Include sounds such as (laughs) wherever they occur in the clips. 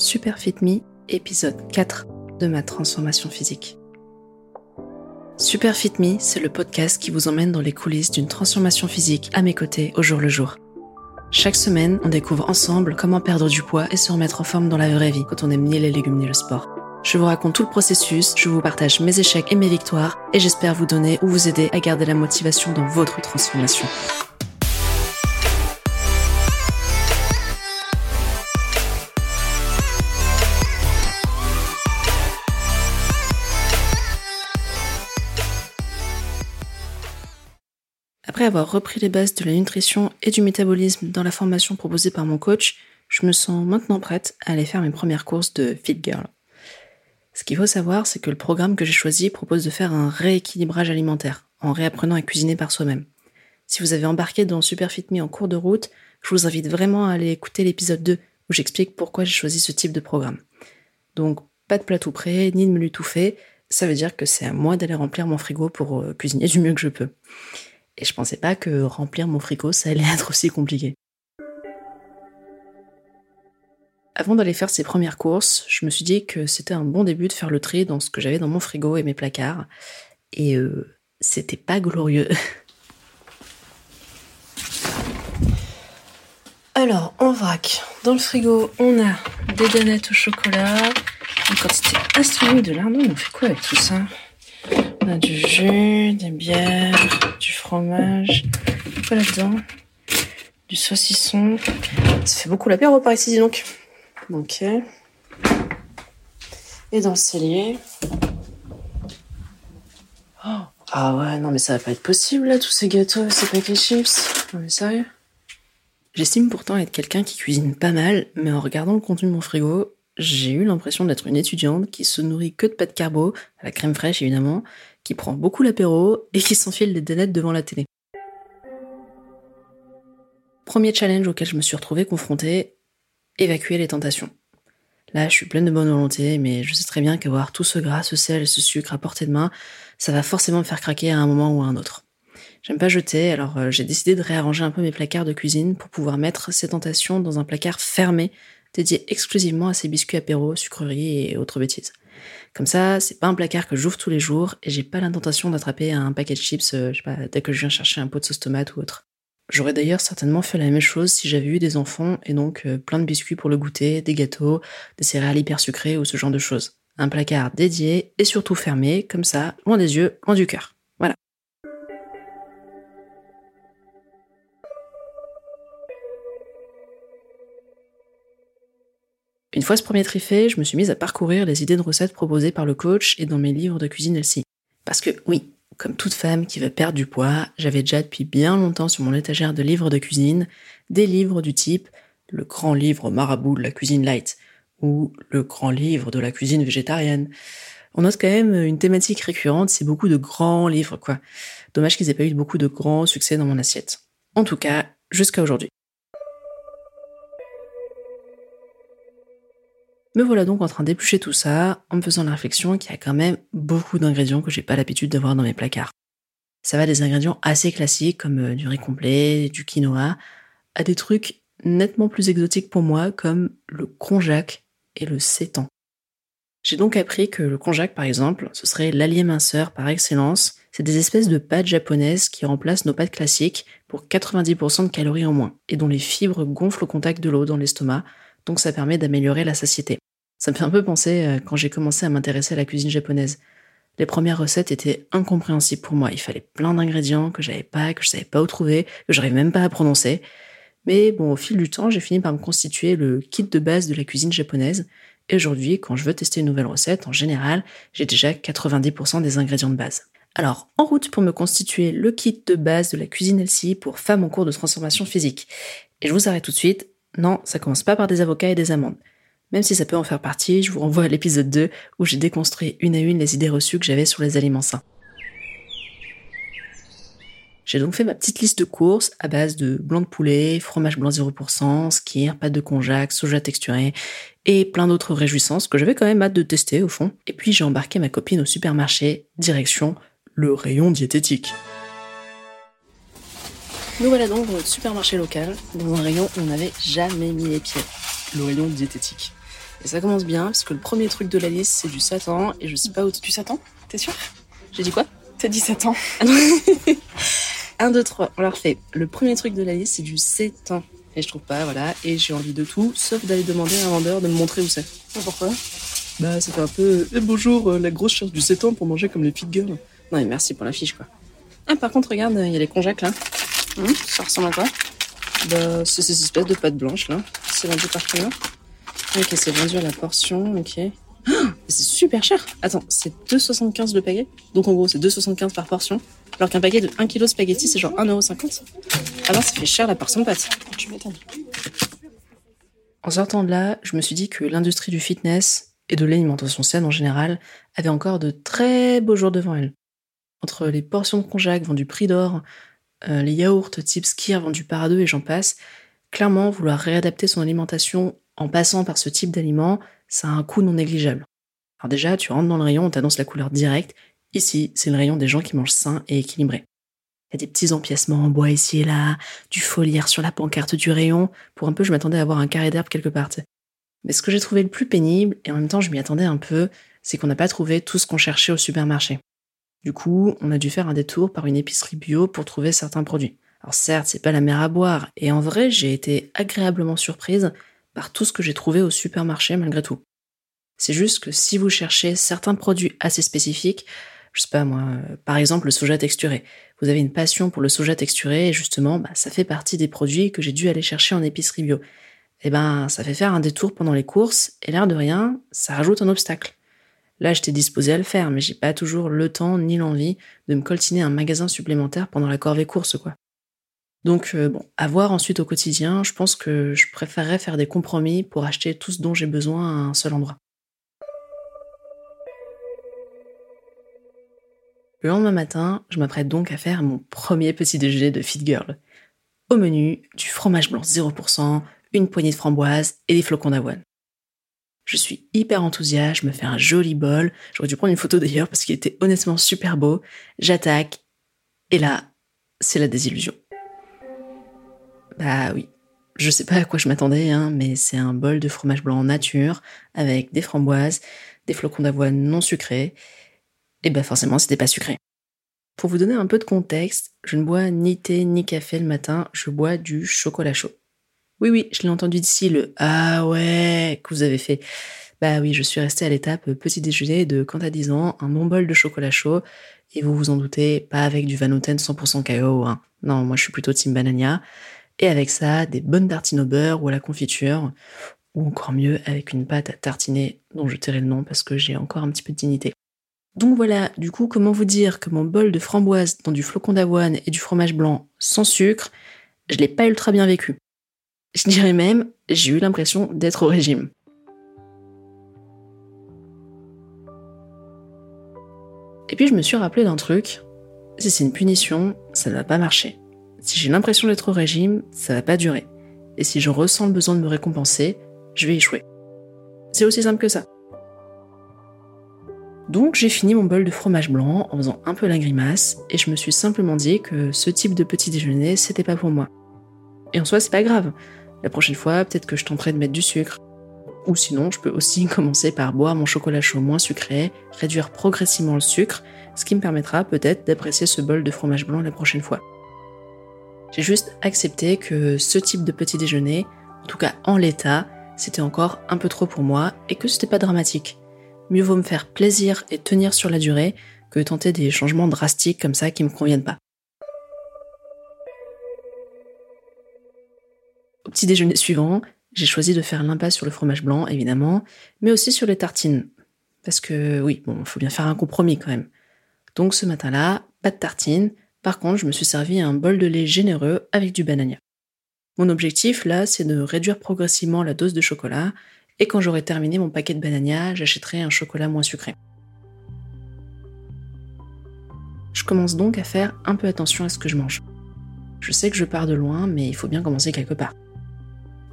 Super Fit Me, épisode 4 de ma transformation physique. Super Fit Me, c'est le podcast qui vous emmène dans les coulisses d'une transformation physique à mes côtés au jour le jour. Chaque semaine, on découvre ensemble comment perdre du poids et se remettre en forme dans la vraie vie quand on aime ni les légumes ni le sport. Je vous raconte tout le processus, je vous partage mes échecs et mes victoires, et j'espère vous donner ou vous aider à garder la motivation dans votre transformation. Après avoir repris les bases de la nutrition et du métabolisme dans la formation proposée par mon coach, je me sens maintenant prête à aller faire mes premières courses de Fit Girl. Ce qu'il faut savoir, c'est que le programme que j'ai choisi propose de faire un rééquilibrage alimentaire, en réapprenant à cuisiner par soi-même. Si vous avez embarqué dans Super Fit Me en cours de route, je vous invite vraiment à aller écouter l'épisode 2 où j'explique pourquoi j'ai choisi ce type de programme. Donc, pas de plat tout prêt, ni de menu tout ça veut dire que c'est à moi d'aller remplir mon frigo pour euh, cuisiner du mieux que je peux. Et je pensais pas que remplir mon frigo, ça allait (laughs) être aussi compliqué. Avant d'aller faire ces premières courses, je me suis dit que c'était un bon début de faire le tri dans ce que j'avais dans mon frigo et mes placards. Et euh, c'était pas glorieux. (laughs) Alors, en vrac, dans le frigo, on a des donuts au chocolat, une quantité astronomique de lardons. On fait quoi avec tout ça? On a du jus, des bières, du fromage. Quoi là-dedans? Du saucisson. Ça fait beaucoup l'apéro par ici, dis donc. Ok. Et dans le cellier. Oh. Ah ouais, non mais ça va pas être possible là, tous ces gâteaux, ces paquets chips. Non mais sérieux? J'estime pourtant être quelqu'un qui cuisine pas mal, mais en regardant le contenu de mon frigo, j'ai eu l'impression d'être une étudiante qui se nourrit que de pâtes carbo, à la crème fraîche évidemment, qui prend beaucoup l'apéro et qui s'enfile des donuts devant la télé. Premier challenge auquel je me suis retrouvée confrontée, évacuer les tentations. Là, je suis pleine de bonne volonté, mais je sais très bien qu'avoir tout ce gras, ce sel, ce sucre à portée de main, ça va forcément me faire craquer à un moment ou à un autre. J'aime pas jeter, alors euh, j'ai décidé de réarranger un peu mes placards de cuisine pour pouvoir mettre ces tentations dans un placard fermé, dédié exclusivement à ces biscuits apéros, sucreries et autres bêtises. Comme ça, c'est pas un placard que j'ouvre tous les jours et j'ai pas l'intention d'attraper un paquet de chips, euh, je sais pas, dès que je viens chercher un pot de sauce tomate ou autre. J'aurais d'ailleurs certainement fait la même chose si j'avais eu des enfants et donc euh, plein de biscuits pour le goûter, des gâteaux, des céréales hyper sucrées ou ce genre de choses. Un placard dédié et surtout fermé, comme ça, loin des yeux, loin du cœur. Une fois ce premier tri je me suis mise à parcourir les idées de recettes proposées par le coach et dans mes livres de cuisine LC. Parce que oui, comme toute femme qui veut perdre du poids, j'avais déjà depuis bien longtemps sur mon étagère de livres de cuisine des livres du type le grand livre marabout de la cuisine light ou le grand livre de la cuisine végétarienne. On note quand même une thématique récurrente, c'est beaucoup de grands livres, quoi. Dommage qu'ils aient pas eu beaucoup de grands succès dans mon assiette. En tout cas, jusqu'à aujourd'hui. Me voilà donc en train d'éplucher tout ça, en me faisant la réflexion qu'il y a quand même beaucoup d'ingrédients que j'ai pas l'habitude d'avoir dans mes placards. Ça va des ingrédients assez classiques comme euh, du riz complet, du quinoa, à des trucs nettement plus exotiques pour moi comme le konjac et le sétan. J'ai donc appris que le konjac par exemple, ce serait l'allié minceur par excellence. C'est des espèces de pâtes japonaises qui remplacent nos pâtes classiques pour 90% de calories en moins et dont les fibres gonflent au contact de l'eau dans l'estomac, donc ça permet d'améliorer la satiété. Ça me fait un peu penser euh, quand j'ai commencé à m'intéresser à la cuisine japonaise. Les premières recettes étaient incompréhensibles pour moi. Il fallait plein d'ingrédients que j'avais pas, que je savais pas où trouver, que j'arrive même pas à prononcer. Mais bon, au fil du temps, j'ai fini par me constituer le kit de base de la cuisine japonaise. Et aujourd'hui, quand je veux tester une nouvelle recette, en général, j'ai déjà 90% des ingrédients de base. Alors, en route pour me constituer le kit de base de la cuisine LCI pour femmes en cours de transformation physique. Et je vous arrête tout de suite. Non, ça commence pas par des avocats et des amandes. Même si ça peut en faire partie, je vous renvoie à l'épisode 2 où j'ai déconstruit une à une les idées reçues que j'avais sur les aliments sains. J'ai donc fait ma petite liste de courses à base de blanc de poulet, fromage blanc 0%, skir, pâte de konjac, soja texturé et plein d'autres réjouissances que j'avais quand même hâte de tester au fond. Et puis j'ai embarqué ma copine au supermarché, direction le rayon diététique. Nous voilà donc dans notre supermarché local, dans un rayon où on n'avait jamais mis les pieds, le rayon diététique. Et ça commence bien, parce que le premier truc de la liste, c'est du satan, et je sais pas où... Du Satan T'es sûr? J'ai dit quoi? T'as dit Satan. 1, 2, 3, on leur fait. Le premier truc de la liste, c'est du satan. Et je trouve pas, voilà. Et j'ai envie de tout, sauf d'aller demander à un vendeur de me montrer où c'est. Pourquoi? Bah, c'était un peu. Eh, bonjour, euh, la grosse cherche du satan pour manger comme les fit girls. Non, mais merci pour la fiche, quoi. Ah, par contre, regarde, il y a les conjacs là. Hum, Ça ressemble à quoi Bah, c'est ces espèces de pâtes blanches là. C'est vendu par kilo. Ok, c'est vendu à la portion, ok. Ah, c'est super cher Attends, c'est 2,75 le paquet? Donc en gros, c'est 2,75 par portion. Alors qu'un paquet de 1 kg de spaghetti, c'est genre 1,50€. Alors ça fait cher la portion de pâtes. Tu m'étonnes. En sortant de là, je me suis dit que l'industrie du fitness et de l'alimentation saine en général avait encore de très beaux jours devant elle. Entre les portions de konjac vendues prix d'or, euh, les yaourts type skir vendus par deux et j'en passe, clairement vouloir réadapter son alimentation en passant par ce type d'aliment, ça a un coût non négligeable. Alors déjà, tu rentres dans le rayon, on t'annonce la couleur directe. Ici, c'est le rayon des gens qui mangent sain et équilibré. Il y a des petits empiècements en bois ici et là, du foliaire sur la pancarte du rayon. Pour un peu, je m'attendais à avoir un carré d'herbe quelque part. Mais ce que j'ai trouvé le plus pénible, et en même temps je m'y attendais un peu, c'est qu'on n'a pas trouvé tout ce qu'on cherchait au supermarché. Du coup, on a dû faire un détour par une épicerie bio pour trouver certains produits. Alors certes, c'est pas la mer à boire, et en vrai, j'ai été agréablement surprise par tout ce que j'ai trouvé au supermarché malgré tout. C'est juste que si vous cherchez certains produits assez spécifiques, je sais pas moi, euh, par exemple le soja texturé, vous avez une passion pour le soja texturé et justement, bah, ça fait partie des produits que j'ai dû aller chercher en épicerie bio. Eh ben, ça fait faire un détour pendant les courses et l'air de rien, ça rajoute un obstacle. Là, j'étais disposée à le faire, mais j'ai pas toujours le temps ni l'envie de me coltiner un magasin supplémentaire pendant la corvée course, quoi. Donc, euh, bon, à voir ensuite au quotidien, je pense que je préférerais faire des compromis pour acheter tout ce dont j'ai besoin à un seul endroit. Le lendemain matin, je m'apprête donc à faire mon premier petit déjeuner de Fit Girl. Au menu, du fromage blanc 0%, une poignée de framboises et des flocons d'avoine. Je suis hyper enthousiaste, je me fais un joli bol. J'aurais dû prendre une photo d'ailleurs parce qu'il était honnêtement super beau. J'attaque. Et là, c'est la désillusion. Bah oui. Je sais pas à quoi je m'attendais, hein, mais c'est un bol de fromage blanc en nature, avec des framboises, des flocons d'avoine non sucrés. Et bah forcément, c'était pas sucré. Pour vous donner un peu de contexte, je ne bois ni thé ni café le matin, je bois du chocolat chaud. Oui, oui, je l'ai entendu d'ici le Ah ouais que vous avez fait. Bah oui, je suis restée à l'étape petit déjeuner de quand à 10 ans, un bon bol de chocolat chaud. Et vous vous en doutez, pas avec du Vanouten 100% KO. Hein. Non, moi je suis plutôt Team Banania. Et avec ça, des bonnes tartines au beurre ou à la confiture. Ou encore mieux, avec une pâte à tartiner dont je tairai le nom parce que j'ai encore un petit peu de dignité. Donc voilà, du coup, comment vous dire que mon bol de framboise dans du flocon d'avoine et du fromage blanc sans sucre, je l'ai pas ultra bien vécu. Je dirais même, j'ai eu l'impression d'être au régime. Et puis je me suis rappelé d'un truc. Si c'est une punition, ça ne va pas marcher. Si j'ai l'impression d'être au régime, ça va pas durer. Et si je ressens le besoin de me récompenser, je vais échouer. C'est aussi simple que ça. Donc j'ai fini mon bol de fromage blanc en faisant un peu la grimace et je me suis simplement dit que ce type de petit déjeuner c'était pas pour moi. Et en soi c'est pas grave. La prochaine fois peut-être que je tenterai de mettre du sucre. Ou sinon je peux aussi (laughs) commencer par boire mon chocolat chaud moins sucré, réduire progressivement le sucre, ce qui me permettra peut-être d'apprécier ce bol de fromage blanc la prochaine fois. J'ai juste accepté que ce type de petit déjeuner, en tout cas en l'état, c'était encore un peu trop pour moi et que c'était pas dramatique mieux vaut me faire plaisir et tenir sur la durée que tenter des changements drastiques comme ça qui me conviennent pas. Au petit déjeuner suivant, j'ai choisi de faire l'impasse sur le fromage blanc, évidemment, mais aussi sur les tartines. Parce que oui, bon, faut bien faire un compromis quand même. Donc ce matin-là, pas de tartines. Par contre, je me suis servi un bol de lait généreux avec du banania. Mon objectif là, c'est de réduire progressivement la dose de chocolat et quand j'aurai terminé mon paquet de banania, j'achèterai un chocolat moins sucré. Je commence donc à faire un peu attention à ce que je mange. Je sais que je pars de loin, mais il faut bien commencer quelque part.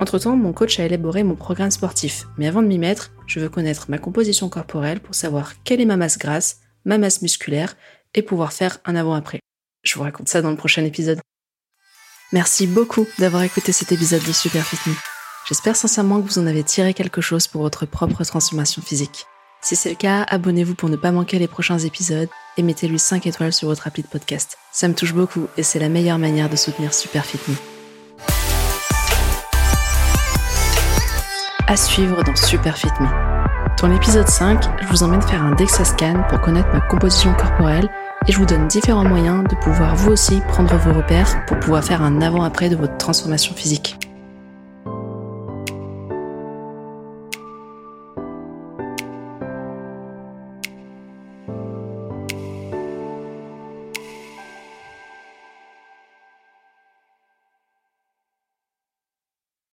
Entre-temps, mon coach a élaboré mon programme sportif, mais avant de m'y mettre, je veux connaître ma composition corporelle pour savoir quelle est ma masse grasse, ma masse musculaire, et pouvoir faire un avant-après. Je vous raconte ça dans le prochain épisode. Merci beaucoup d'avoir écouté cet épisode de Super Fit Me. J'espère sincèrement que vous en avez tiré quelque chose pour votre propre transformation physique. Si c'est le cas, abonnez-vous pour ne pas manquer les prochains épisodes et mettez-lui 5 étoiles sur votre appli de podcast. Ça me touche beaucoup et c'est la meilleure manière de soutenir Superfit Me. À suivre dans Superfit Me. Dans l'épisode 5, je vous emmène faire un DEXA scan pour connaître ma composition corporelle et je vous donne différents moyens de pouvoir vous aussi prendre vos repères pour pouvoir faire un avant-après de votre transformation physique.